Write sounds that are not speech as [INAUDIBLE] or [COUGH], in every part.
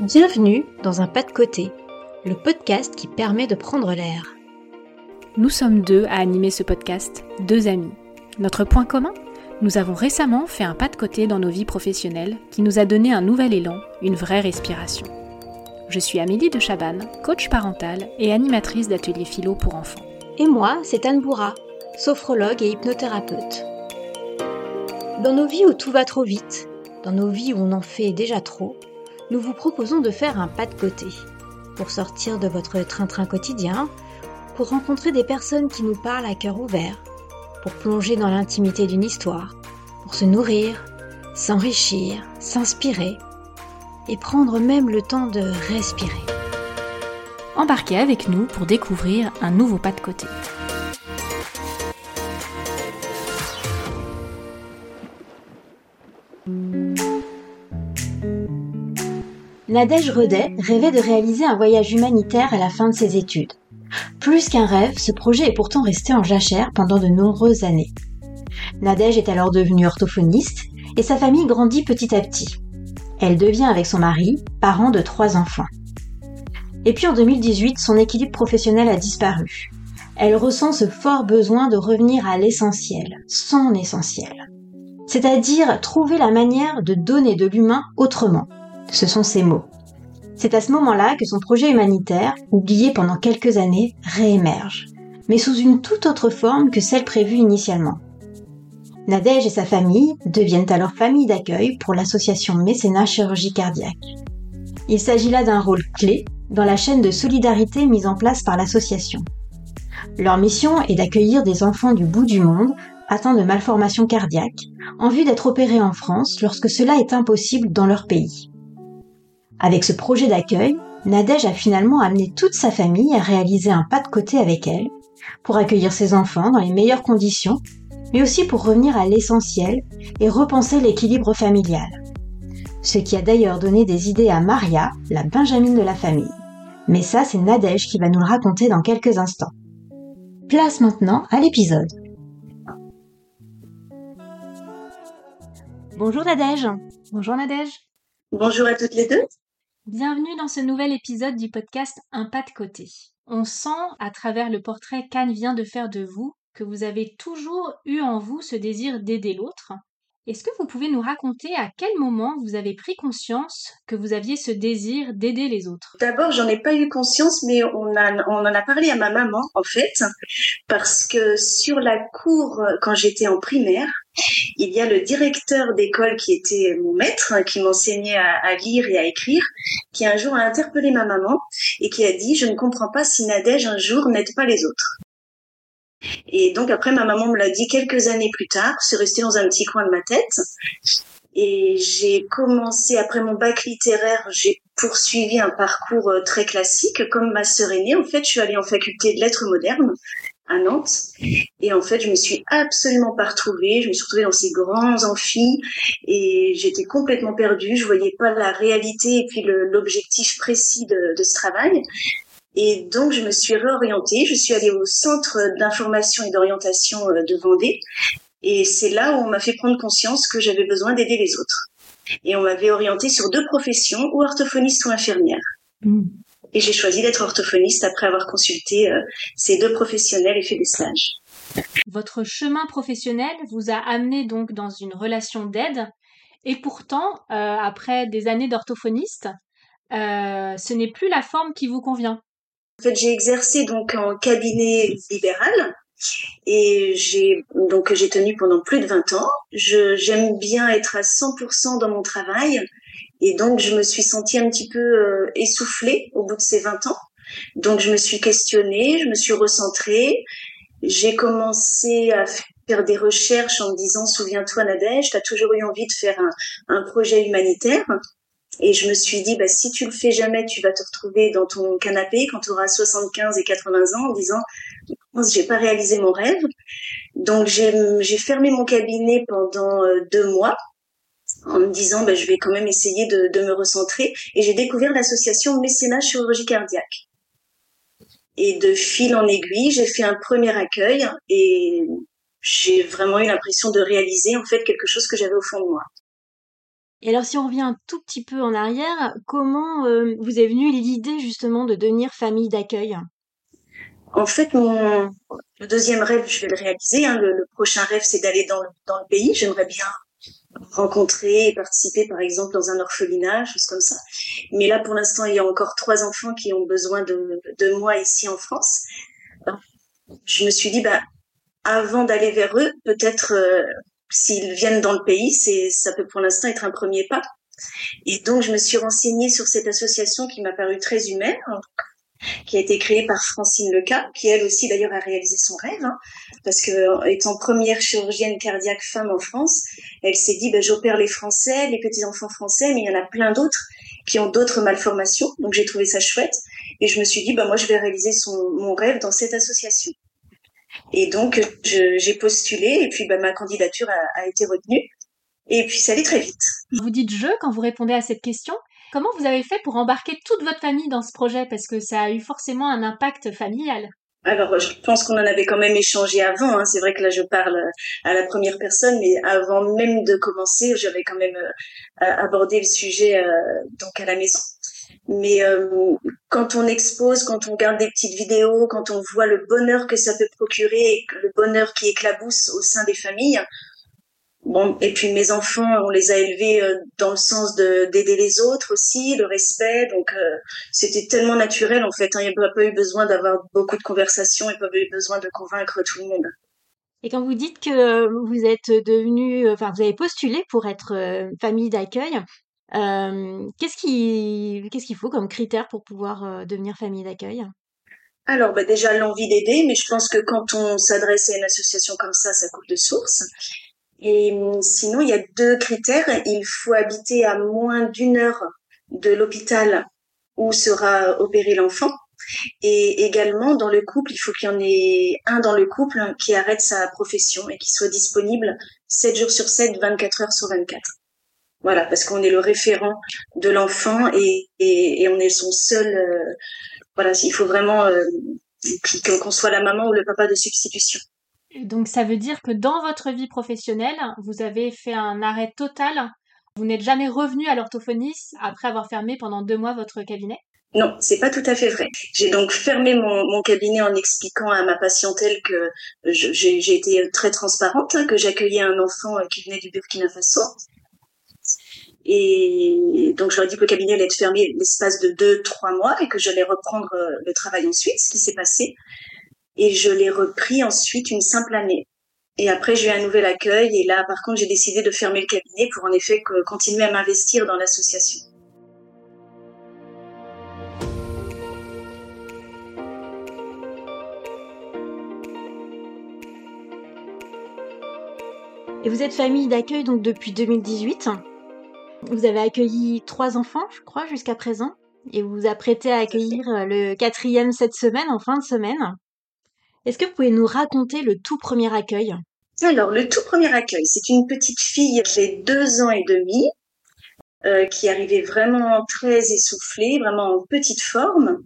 Bienvenue dans un pas de côté, le podcast qui permet de prendre l'air. Nous sommes deux à animer ce podcast, deux amis. Notre point commun Nous avons récemment fait un pas de côté dans nos vies professionnelles qui nous a donné un nouvel élan, une vraie respiration. Je suis Amélie de Chabanne, coach parentale et animatrice d'ateliers philo pour enfants. Et moi, c'est Anne Bourra, sophrologue et hypnothérapeute. Dans nos vies où tout va trop vite, dans nos vies où on en fait déjà trop, nous vous proposons de faire un pas de côté pour sortir de votre train-train quotidien, pour rencontrer des personnes qui nous parlent à cœur ouvert, pour plonger dans l'intimité d'une histoire, pour se nourrir, s'enrichir, s'inspirer et prendre même le temps de respirer. Embarquez avec nous pour découvrir un nouveau pas de côté. Nadège Redet rêvait de réaliser un voyage humanitaire à la fin de ses études. Plus qu'un rêve, ce projet est pourtant resté en jachère pendant de nombreuses années. Nadège est alors devenue orthophoniste et sa famille grandit petit à petit. Elle devient avec son mari parent de trois enfants. Et puis en 2018, son équilibre professionnel a disparu. Elle ressent ce fort besoin de revenir à l'essentiel, son essentiel. C'est-à-dire trouver la manière de donner de l'humain autrement, ce sont ses mots. C'est à ce moment-là que son projet humanitaire, oublié pendant quelques années, réémerge, mais sous une toute autre forme que celle prévue initialement. Nadège et sa famille deviennent alors famille d'accueil pour l'association Mécénat Chirurgie Cardiaque. Il s'agit là d'un rôle clé dans la chaîne de solidarité mise en place par l'association. Leur mission est d'accueillir des enfants du bout du monde atteints de malformations cardiaques en vue d'être opérés en France lorsque cela est impossible dans leur pays. Avec ce projet d'accueil, Nadège a finalement amené toute sa famille à réaliser un pas de côté avec elle, pour accueillir ses enfants dans les meilleures conditions, mais aussi pour revenir à l'essentiel et repenser l'équilibre familial. Ce qui a d'ailleurs donné des idées à Maria, la Benjamine de la famille. Mais ça, c'est Nadège qui va nous le raconter dans quelques instants. Place maintenant à l'épisode. Bonjour Nadège. Bonjour Nadège. Bonjour à toutes les deux. Bienvenue dans ce nouvel épisode du podcast Un pas de côté. On sent, à travers le portrait qu'Anne vient de faire de vous, que vous avez toujours eu en vous ce désir d'aider l'autre. Est-ce que vous pouvez nous raconter à quel moment vous avez pris conscience que vous aviez ce désir d'aider les autres? D'abord, j'en ai pas eu conscience, mais on, en a parlé à ma maman, en fait, parce que sur la cour, quand j'étais en primaire, il y a le directeur d'école qui était mon maître, qui m'enseignait à, lire et à écrire, qui un jour a interpellé ma maman et qui a dit Je ne comprends pas si Nadège un jour n'aide pas les autres. Et donc après, ma maman me l'a dit quelques années plus tard, c'est resté dans un petit coin de ma tête. Et j'ai commencé, après mon bac littéraire, j'ai poursuivi un parcours euh, très classique. Comme ma sœur aînée, en fait, je suis allée en faculté de lettres modernes à Nantes. Et en fait, je me suis absolument pas retrouvée. Je me suis retrouvée dans ces grands amphis et j'étais complètement perdue. Je voyais pas la réalité et puis l'objectif précis de, de ce travail. Et donc, je me suis réorientée. Je suis allée au centre d'information et d'orientation euh, de Vendée. Et c'est là où on m'a fait prendre conscience que j'avais besoin d'aider les autres. Et on m'avait orientée sur deux professions, ou orthophoniste ou infirmière. Mmh. Et j'ai choisi d'être orthophoniste après avoir consulté euh, ces deux professionnels et fait des stages. Votre chemin professionnel vous a amené donc dans une relation d'aide. Et pourtant, euh, après des années d'orthophoniste, euh, ce n'est plus la forme qui vous convient. En fait, j'ai exercé donc en cabinet libéral et j'ai donc j'ai tenu pendant plus de 20 ans. J'aime bien être à 100% dans mon travail et donc, je me suis sentie un petit peu euh, essoufflée au bout de ces 20 ans. Donc, je me suis questionnée, je me suis recentrée. J'ai commencé à faire des recherches en me disant, souviens-toi Nadège, tu as toujours eu envie de faire un, un, projet humanitaire. Et je me suis dit, bah, si tu le fais jamais, tu vas te retrouver dans ton canapé quand tu auras 75 et 80 ans en disant, j'ai pas réalisé mon rêve. Donc, j'ai fermé mon cabinet pendant euh, deux mois en me disant ben, je vais quand même essayer de, de me recentrer. Et j'ai découvert l'association mécénat chirurgie cardiaque. Et de fil en aiguille j'ai fait un premier accueil et j'ai vraiment eu l'impression de réaliser en fait quelque chose que j'avais au fond de moi Et alors si on revient un tout petit peu en arrière, comment euh, vous est venue l'idée justement de devenir famille d'accueil? En fait, mon le deuxième rêve, je vais le réaliser. Hein. Le, prochain rêve, c'est d'aller dans, dans le pays. J'aimerais bien rencontrer et participer, par exemple, dans un orphelinat, choses comme ça. Mais là, pour l'instant, il y a encore trois enfants qui ont besoin de, de moi ici en France. Je me suis dit, bah, avant d'aller vers eux, peut-être euh, s'ils viennent dans le pays, c'est ça peut pour l'instant être un premier pas. Et donc je me suis renseignée sur cette association qui m'a paru très humaine, qui a été créée par Francine Leca, qui elle aussi d'ailleurs a réalisé son rêve, hein, parce que étant première chirurgienne cardiaque femme en France, elle s'est dit ben, j'opère les Français, les petits enfants français, mais il y en a plein d'autres qui ont d'autres malformations, donc j'ai trouvé ça chouette, et je me suis dit ben moi je vais réaliser son, mon rêve dans cette association. Et donc, j'ai postulé et puis bah, ma candidature a, a, été retenue. Et puis, ça allait très vite. Vous dites je quand vous répondez à cette question. Comment vous avez fait pour embarquer toute votre famille dans ce projet? Parce que ça a eu forcément un impact familial. Alors, je pense qu'on en avait quand même échangé avant. Hein. C'est vrai que là, je parle à la première personne, mais avant même de commencer, j'avais quand même euh, abordé le sujet euh, donc à la maison. Mais euh, quand on expose, quand on regarde des petites vidéos, quand on voit le bonheur que ça peut procurer, le bonheur qui éclabousse au sein des familles, Bon, et puis mes enfants, on les a élevés euh, dans le sens d'aider les autres aussi, le respect. Donc euh, c'était tellement naturel en fait. Hein, il n'y a pas eu besoin d'avoir beaucoup de conversations, il n'y a pas eu besoin de convaincre tout le monde. Et quand vous dites que vous êtes devenu, enfin vous avez postulé pour être famille d'accueil, euh, qu'est-ce qui, qu'est-ce qu'il faut comme critère pour pouvoir euh, devenir famille d'accueil? Alors, bah déjà l'envie d'aider, mais je pense que quand on s'adresse à une association comme ça, ça coule de source. Et hum, sinon, il y a deux critères. Il faut habiter à moins d'une heure de l'hôpital où sera opéré l'enfant. Et également, dans le couple, il faut qu'il y en ait un dans le couple qui arrête sa profession et qui soit disponible 7 jours sur 7, 24 heures sur 24. Voilà, parce qu'on est le référent de l'enfant et, et, et, on est son seul. Euh, voilà, il faut vraiment euh, qu'on soit la maman ou le papa de substitution. Donc ça veut dire que dans votre vie professionnelle, vous avez fait un arrêt total. Vous n'êtes jamais revenu à l'orthophoniste après avoir fermé pendant deux mois votre cabinet? Non, c'est pas tout à fait vrai. J'ai donc fermé mon, mon, cabinet en expliquant à ma patientèle que j'ai été très transparente, que j'accueillais un enfant qui venait du Burkina Faso et donc, j'aurais dit que le cabinet allait être fermé l'espace de deux, trois mois et que j'allais reprendre euh, le travail ensuite, ce qui s'est passé. Et je l'ai repris ensuite une simple année. Et après, j'ai eu un nouvel accueil. Et là, par contre, j'ai décidé de fermer le cabinet pour en effet continuer à m'investir dans l'association. Et vous êtes famille d'accueil donc depuis 2018 vous avez accueilli trois enfants, je crois, jusqu'à présent, et vous vous apprêtez à accueillir euh, le quatrième cette semaine, en fin de semaine. Est-ce que vous pouvez nous raconter le tout premier accueil? Alors, le tout premier accueil, c'est une petite fille qui deux ans et demi, euh, qui arrivait vraiment très essoufflée, vraiment en petite forme.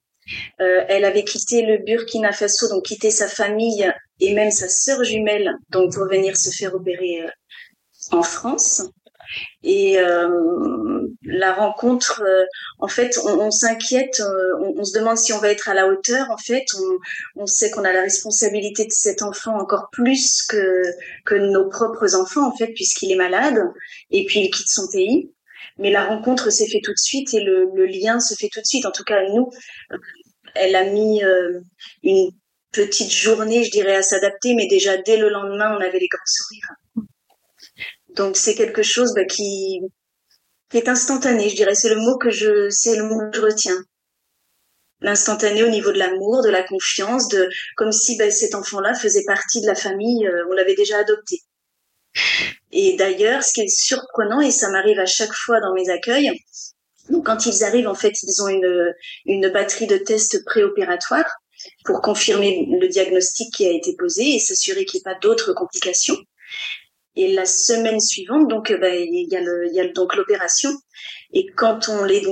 Euh, elle avait quitté le Burkina Faso, donc quitté sa famille et même sa sœur jumelle, donc pour venir se faire opérer en France. Et euh, la rencontre, euh, en fait, on, s'inquiète, euh, on, se demande si on va être à la hauteur. En fait, on, sait qu'on a la responsabilité de cet enfant encore plus que que nos propres enfants, en fait, puisqu'il est malade et puis il quitte son pays. Mais la rencontre s'est fait tout de suite et le, lien se fait tout de suite. En tout cas, nous, elle a mis une petite journée, je dirais, à s'adapter, mais déjà dès le lendemain, on avait les grands sourires. Donc c'est quelque chose bah, qui, qui est instantané, je dirais. C'est le mot que je, c'est le mot que je retiens. L'instantané au niveau de l'amour, de la confiance, de comme si bah, cet enfant-là faisait partie de la famille, euh, on l'avait déjà adopté. Et d'ailleurs, ce qui est surprenant, et ça m'arrive à chaque fois dans mes accueils, donc quand ils arrivent, en fait, ils ont une, une batterie de tests préopératoires pour confirmer le diagnostic qui a été posé et s'assurer qu'il n'y ait pas d'autres complications. Et la semaine suivante, donc, euh, bah, il y a le, y a donc l'opération. Et quand on les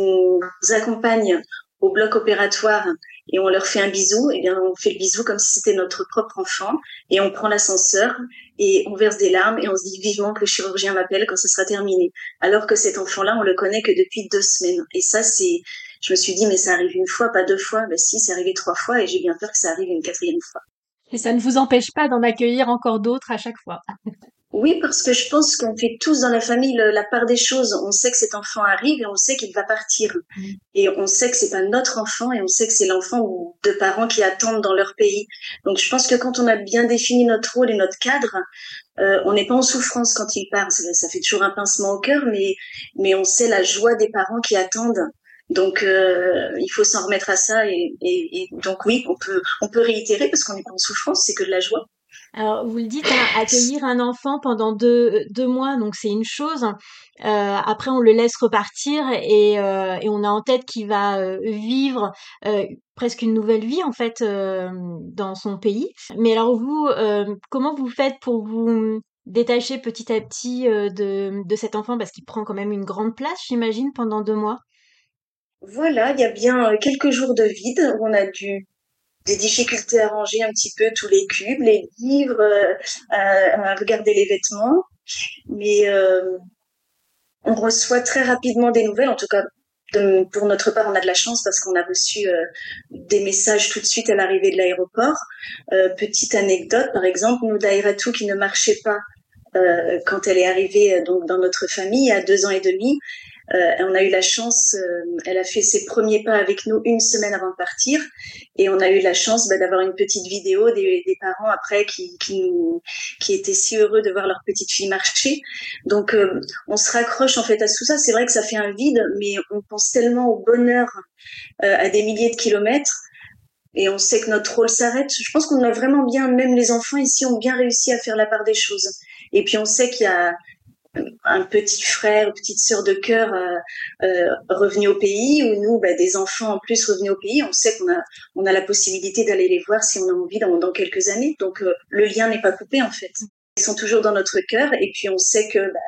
accompagne au bloc opératoire et on leur fait un bisou, et bien on fait le bisou comme si c'était notre propre enfant et on prend l'ascenseur et on verse des larmes et on se dit vivement que le chirurgien m'appelle quand ce sera terminé. Alors que cet enfant-là, on le connaît que depuis deux semaines. Et ça, c'est, je me suis dit, mais ça arrive une fois, pas deux fois. Ben si, c'est arrivé trois fois et j'ai bien peur que ça arrive une quatrième fois. Et ça ne vous empêche pas d'en accueillir encore d'autres à chaque fois. Oui, parce que je pense qu'on fait tous dans la famille la part des choses. On sait que cet enfant arrive et on sait qu'il va partir. Mm. Et on sait que c'est pas notre enfant et on sait que c'est l'enfant de parents qui attendent dans leur pays. Donc je pense que quand on a bien défini notre rôle et notre cadre, euh, on n'est pas en souffrance quand il part. Ça, fait toujours un pincement au cœur, mais mais on sait la joie des parents qui attendent. Donc euh, il faut s'en remettre à ça et, et, et, donc oui, on peut on peut réitérer parce qu'on n'est pas en souffrance, c'est que de la joie. Alors, vous le dites, hein, accueillir un enfant pendant deux, deux mois, donc c'est une chose. Euh, après, on le laisse repartir et, euh, et on a en tête qu'il va euh, vivre euh, presque une nouvelle vie, en fait, euh, dans son pays. Mais alors, vous, comment vous faites pour vous détacher petit à petit de, de cet enfant? Parce qu'il prend quand même une grande place, j'imagine, pendant deux mois. Voilà, il y a bien quelques jours de vide où on a dû des difficultés à ranger un petit peu tous les cubes, les livres, euh, à, regarder les vêtements. Mais euh, on reçoit très rapidement des nouvelles, en tout cas pour notre part, on a de la chance parce qu'on a reçu euh, des messages tout de suite à l'arrivée de l'aéroport. Euh, petite anecdote, par exemple, nous Dairatou qui ne marchait pas euh, quand elle est arrivée donc dans notre famille à deux ans et demi, euh, on a eu la chance, euh, elle a fait ses premiers pas avec nous une semaine avant de partir, et on a eu la chance bah, d'avoir une petite vidéo des, parents après qui, qui, étaient si heureux de voir leur petite fille marcher. Donc euh, on se raccroche en fait à tout ça. C'est vrai que ça fait un vide, mais on pense tellement au bonheur à des milliers de kilomètres et on sait que notre rôle s'arrête. Je pense qu'on a vraiment bien, même les enfants ici ont bien réussi à faire la part des choses. Et puis on sait qu'il y a, un petit frère ou petite sœur de cœur euh, euh, revenu au pays ou nous bah, des enfants en plus revenus au pays on sait qu'on a on a la possibilité d'aller les voir si on a envie dans, quelques années. Donc euh, le lien n'est pas coupé en fait. Ils sont toujours dans notre cœur et puis on sait que bah,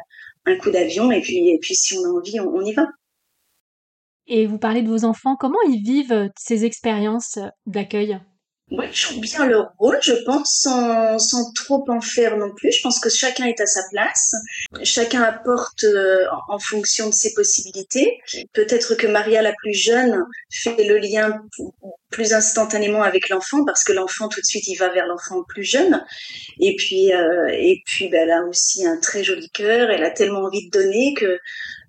un coup d'avion et puis et puis si on a envie on, y va. Et vous parlez de vos enfants. Comment ils vivent ces expériences d'accueil? Ouais, ils jouent bien leur rôle, je pense, sans, sans trop en faire non plus. Je pense que chacun est à sa place. Chacun apporte euh, en fonction de ses possibilités. Peut-être que Maria, la plus jeune, fait le lien plus instantanément avec l'enfant parce que l'enfant tout de suite il va vers l'enfant plus jeune et puis euh, et puis ben, elle a aussi un très joli cœur elle a tellement envie de donner que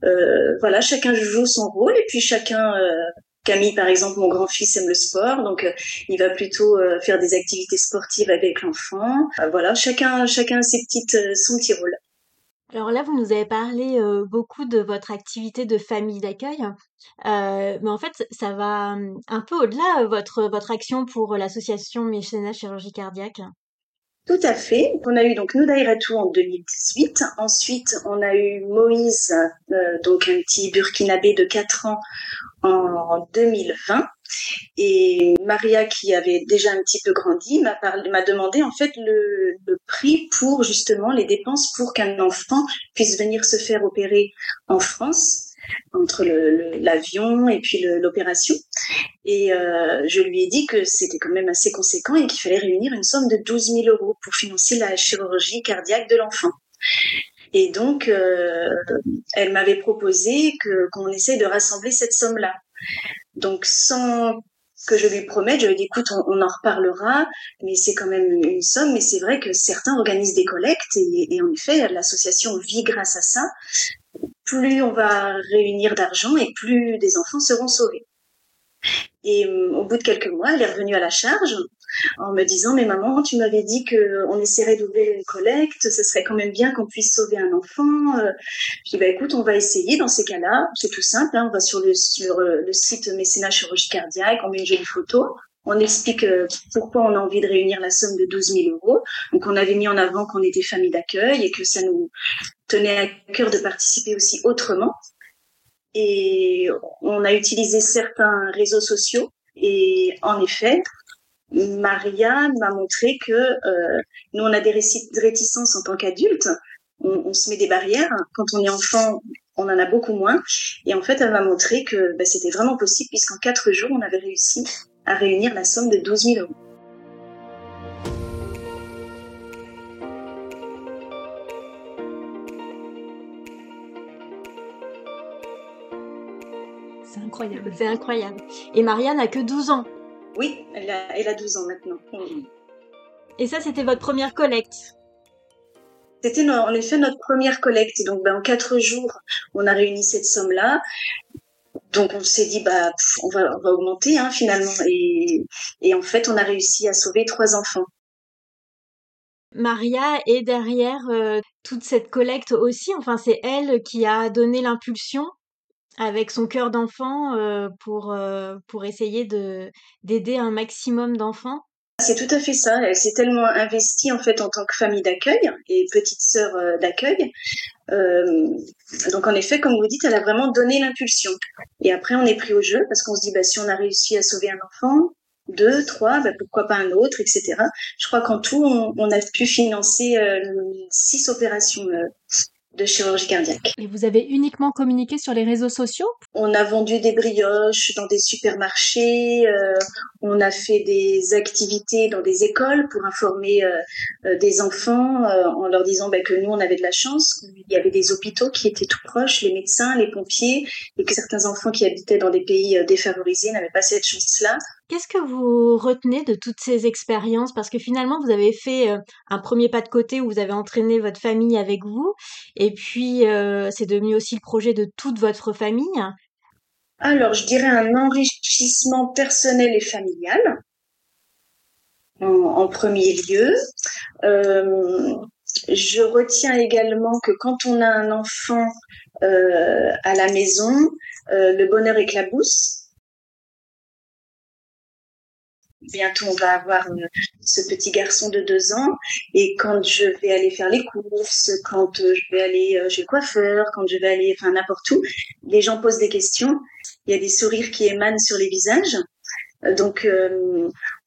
euh, voilà chacun joue son rôle et puis chacun Camille, par exemple, mon grand-fils aime le sport, donc euh, il va plutôt euh, faire des activités sportives avec l'enfant. Euh, voilà, chacun, chacun ses petites, son petit rôle. Alors là, vous nous avez parlé beaucoup de votre activité de famille d'accueil, mais en fait, ça va hum, un peu au-delà votre votre action pour l'association Mécénat Chirurgie Cardiaque. Tout à fait. On a eu donc Noudaïratou en 2018. Ensuite, on a eu Moïse, euh, donc un petit burkinabé de 4 ans en 2020. Et Maria, qui avait déjà un petit peu grandi, m'a m'a demandé en fait le, le, prix pour justement les dépenses pour qu'un enfant puisse venir se faire opérer en France entre l'avion et puis l'opération. Et euh, je lui ai dit que c'était quand même assez conséquent et qu'il fallait réunir une somme de 12 000 euros pour financer la chirurgie cardiaque de l'enfant. Et donc, euh, elle m'avait proposé qu'on essaye de rassembler cette somme-là. Donc, sans que je lui promette, je lui ai dit, écoute, on, en reparlera, mais c'est quand même une somme, mais c'est vrai que certains organisent des collectes, et en effet, l'association vit grâce à ça plus on va réunir d'argent et plus des enfants seront sauvés. Et euh, au bout de quelques mois, elle est revenue à la charge en me disant mais maman tu m'avais dit que on essaierait d'ouvrir une collecte ce serait quand même bien qu'on puisse sauver un enfant euh. je dis bah écoute on va essayer dans ces cas-là c'est tout simple hein. on va sur le sur euh, le site mécénat chirurgie cardiaque on met une jolie photo on explique euh, pourquoi on a envie de réunir la somme de 12 000 euros. Donc, on avait mis en avant qu'on était famille d'accueil et que ça nous tenait à cœur de participer aussi autrement. Et on a utilisé certains réseaux sociaux. Et en effet, Maria m'a montré que euh, nous, on a des réticences en tant qu'adultes. On, se met des barrières. Quand on est enfant, on en a beaucoup moins. Et en fait, elle m'a montré que bah, c'était vraiment possible puisqu'en quatre jours, on avait réussi à réunir la somme de 12 000 euros. C'est incroyable. C'est incroyable. Et Maria n'a que 12 ans. Oui, elle a, elle a 12 ans maintenant. Et ça, c'était votre première collecte C'était en effet notre première collecte. Donc, ben, en quatre jours, on a réuni cette somme-là. Donc, on s'est dit, bah, on, va, augmenter hein, finalement. Et, en fait, on a réussi à sauver trois enfants. Maria est derrière euh, toute cette collecte aussi. Enfin, c'est elle qui a donné l'impulsion avec son cœur d'enfant euh, pour, euh, pour essayer de d'aider un maximum d'enfants. C'est tout à fait ça. Elle s'est tellement investie en fait en tant que famille d'accueil et petite sœur euh, d'accueil. Euh, donc en effet, comme vous dites, elle a vraiment donné l'impulsion. Et après, on est pris au jeu parce qu'on se dit, bah, si on a réussi à sauver un enfant, deux, trois, bah, pourquoi pas un autre, etc. Je crois qu'en tout, on, on, a pu financer euh, six opérations euh, de chirurgie cardiaque. Et vous avez uniquement communiqué sur les réseaux sociaux? On a vendu des brioches dans des supermarchés, euh, on a fait des activités dans des écoles pour informer euh, euh, des enfants en leur disant bah, que nous, on avait de la chance, qu'il y avait des hôpitaux qui étaient tout proches, les médecins, les pompiers, et que certains enfants qui habitaient dans des pays défavorisés n'avaient pas cette chance-là. Qu'est-ce que vous retenez de toutes ces expériences? Parce que finalement, vous avez fait un premier pas de côté où vous avez entraîné votre famille avec vous, et puis euh, c'est devenu aussi le projet de toute votre famille. Alors, je dirais un enrichissement personnel et familial en, premier lieu. Euh, je retiens également que quand on a un enfant euh, à la maison, le bonheur éclabousse. Bientôt on va avoir euh, ce petit garçon de deux ans. Et quand je vais aller faire les courses, quand euh, je vais aller euh, chez le coiffeur, quand je vais aller enfin n'importe où, les gens posent des questions, il y a des sourires qui émanent sur les visages. Donc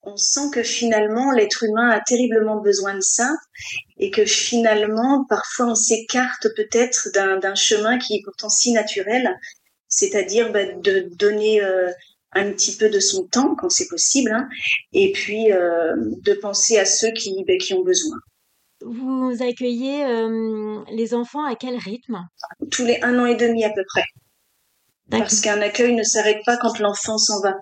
on sent que finalement l'être humain a terriblement besoin de ça et que finalement parfois on s'écarte peut-être d'un chemin qui est pourtant si naturel, c'est-à-dire bah, de donner un petit peu de son temps quand c'est possible, hein, et puis euh, de penser à ceux qui, ben, qui ont besoin. Vous accueillez euh, les enfants à quel rythme? Tous les un an et demi à peu près. Parce qu'un accueil ne s'arrête pas quand l'enfant s'en va.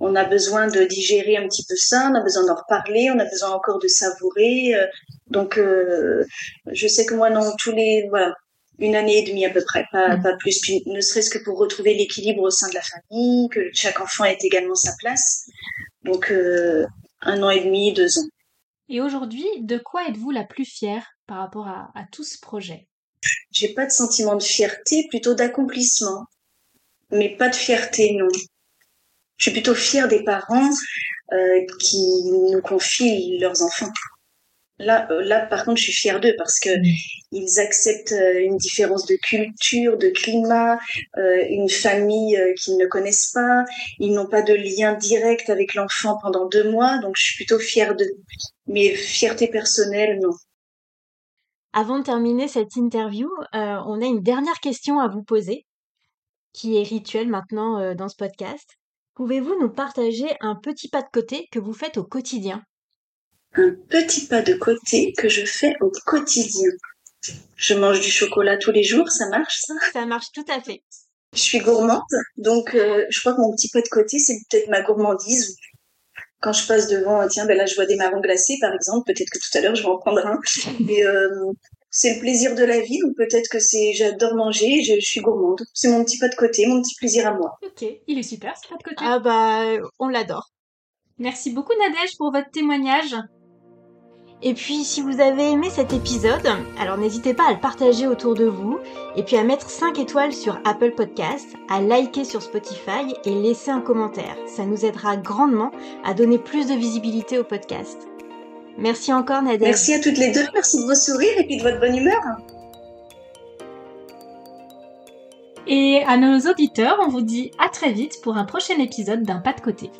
On a besoin de digérer un petit peu ça, on a besoin d'en reparler, on a besoin encore de savourer. Euh, donc, euh, je sais que moi, non, tous les, voilà, une année et demie à peu près, pas, mmh. pas plus, ne serait-ce que pour retrouver l'équilibre au sein de la famille, que chaque enfant ait également sa place. Donc euh, un an et demi, deux ans. Et aujourd'hui, de quoi êtes-vous la plus fière par rapport à, à tout ce projet? J'ai pas de sentiment de fierté, plutôt d'accomplissement, mais pas de fierté, non. Je suis plutôt fière des parents euh, qui nous confient leurs enfants. Là, euh, là, par contre, je suis fière d'eux parce que ils acceptent euh, une différence de culture, de climat, une famille qu'ils ne connaissent pas. Ils n'ont pas de lien direct avec l'enfant pendant deux mois, donc je suis plutôt fière d'eux. Mais fierté personnelle, non. Avant de terminer cette interview, euh, on a une dernière question à vous poser, qui est rituelle maintenant dans ce podcast. Pouvez-vous nous partager un petit pas de côté que vous faites au quotidien? Un petit pas de côté que je fais au quotidien. Je mange du chocolat tous les jours, ça marche ça? Ça marche tout à fait. Je suis gourmande, donc euh, je crois que mon petit pas de côté, c'est peut-être ma gourmandise. Quand je passe devant, tiens, ben là je vois des marrons glacés par exemple, peut-être que tout à l'heure je vais en prendre un. [LAUGHS] Mais euh, c'est le plaisir de la vie, ou peut-être que c'est j'adore manger, je, je suis gourmande. C'est mon petit pas de côté, mon petit plaisir à moi. Ok, il est super ce pas de côté. Ah bah, on l'adore. Merci beaucoup Nadège pour votre témoignage. Et puis si vous avez aimé cet épisode, alors n'hésitez pas à le partager autour de vous et puis à mettre 5 étoiles sur Apple Podcast, à liker sur Spotify et laisser un commentaire. Ça nous aidera grandement à donner plus de visibilité au podcast. Merci encore Nadège. Merci à toutes les deux, merci de vos sourires et puis de votre bonne humeur. Et à nos auditeurs, on vous dit à très vite pour un prochain épisode d'un pas de côté.